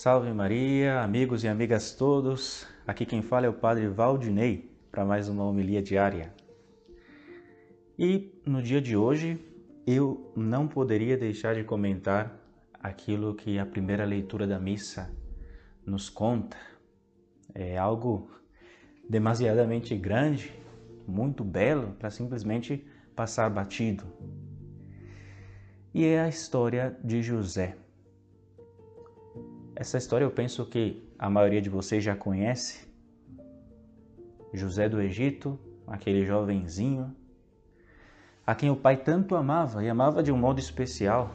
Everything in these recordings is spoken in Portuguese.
Salve Maria, amigos e amigas todos. Aqui quem fala é o Padre Valdinei para mais uma homilia diária. E no dia de hoje eu não poderia deixar de comentar aquilo que a primeira leitura da missa nos conta. É algo demasiadamente grande, muito belo para simplesmente passar batido. E é a história de José. Essa história eu penso que a maioria de vocês já conhece. José do Egito, aquele jovenzinho, a quem o pai tanto amava e amava de um modo especial,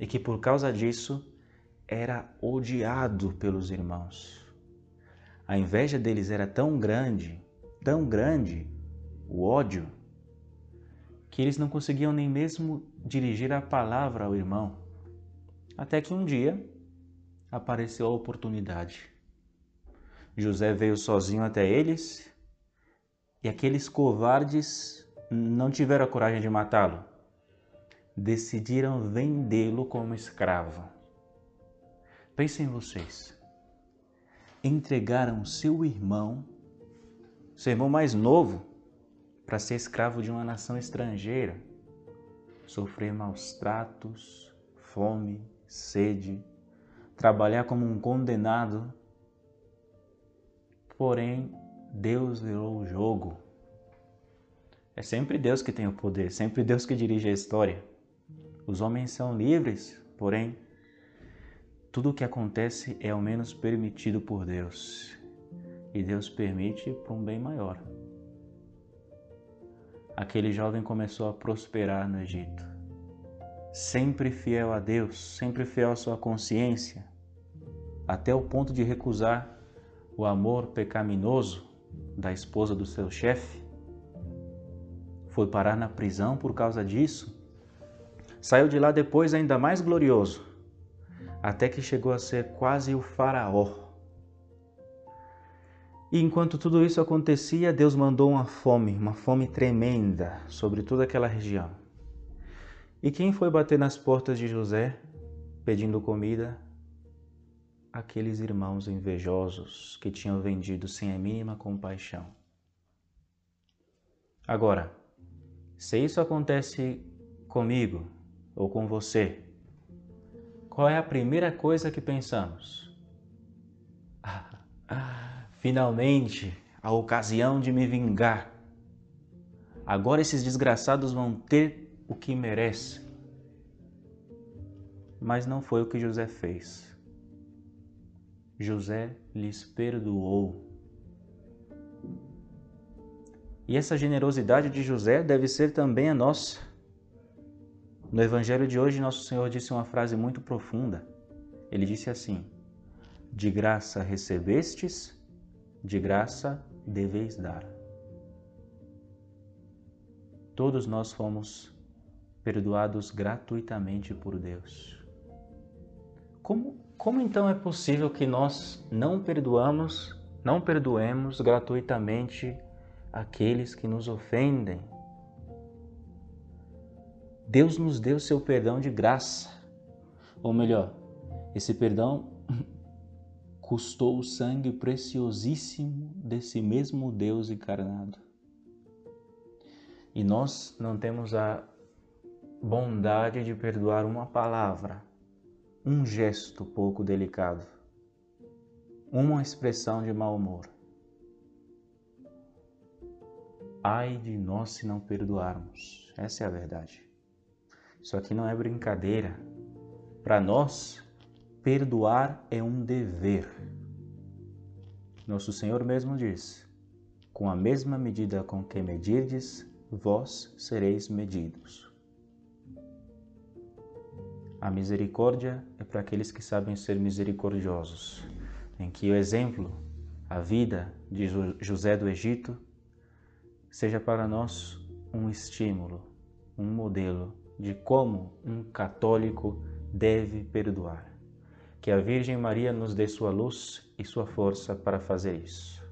e que por causa disso era odiado pelos irmãos. A inveja deles era tão grande, tão grande, o ódio, que eles não conseguiam nem mesmo dirigir a palavra ao irmão. Até que um dia apareceu a oportunidade. José veio sozinho até eles e aqueles covardes não tiveram a coragem de matá-lo. Decidiram vendê-lo como escravo. Pensem vocês. Entregaram seu irmão, seu irmão mais novo, para ser escravo de uma nação estrangeira, sofrer maus tratos, fome, sede, trabalhar como um condenado. Porém, Deus virou o jogo. É sempre Deus que tem o poder, sempre Deus que dirige a história. Os homens são livres, porém, tudo o que acontece é ao menos permitido por Deus. E Deus permite para um bem maior. Aquele jovem começou a prosperar no Egito sempre fiel a Deus, sempre fiel à sua consciência, até o ponto de recusar o amor pecaminoso da esposa do seu chefe, foi parar na prisão por causa disso, saiu de lá depois ainda mais glorioso, até que chegou a ser quase o faraó. E enquanto tudo isso acontecia, Deus mandou uma fome, uma fome tremenda sobre toda aquela região. E quem foi bater nas portas de José pedindo comida? Aqueles irmãos invejosos que tinham vendido sem a mínima compaixão. Agora, se isso acontece comigo ou com você, qual é a primeira coisa que pensamos? Finalmente, a ocasião de me vingar. Agora esses desgraçados vão ter o que merece. Mas não foi o que José fez. José lhes perdoou. E essa generosidade de José deve ser também a nossa. No Evangelho de hoje, Nosso Senhor disse uma frase muito profunda. Ele disse assim: De graça recebestes, de graça deveis dar. Todos nós fomos perdoados gratuitamente por Deus. Como, como então é possível que nós não perdoamos, não perdoemos gratuitamente aqueles que nos ofendem? Deus nos deu seu perdão de graça. Ou melhor, esse perdão custou o sangue preciosíssimo desse mesmo Deus encarnado. E nós não temos a bondade de perdoar uma palavra, um gesto pouco delicado, uma expressão de mau humor. Ai de nós se não perdoarmos, essa é a verdade. Isso aqui não é brincadeira. Para nós, perdoar é um dever. Nosso Senhor mesmo diz: com a mesma medida com que medirdes, vós sereis medidos. A misericórdia é para aqueles que sabem ser misericordiosos, em que o exemplo, a vida de José do Egito, seja para nós um estímulo, um modelo de como um católico deve perdoar. Que a Virgem Maria nos dê sua luz e sua força para fazer isso.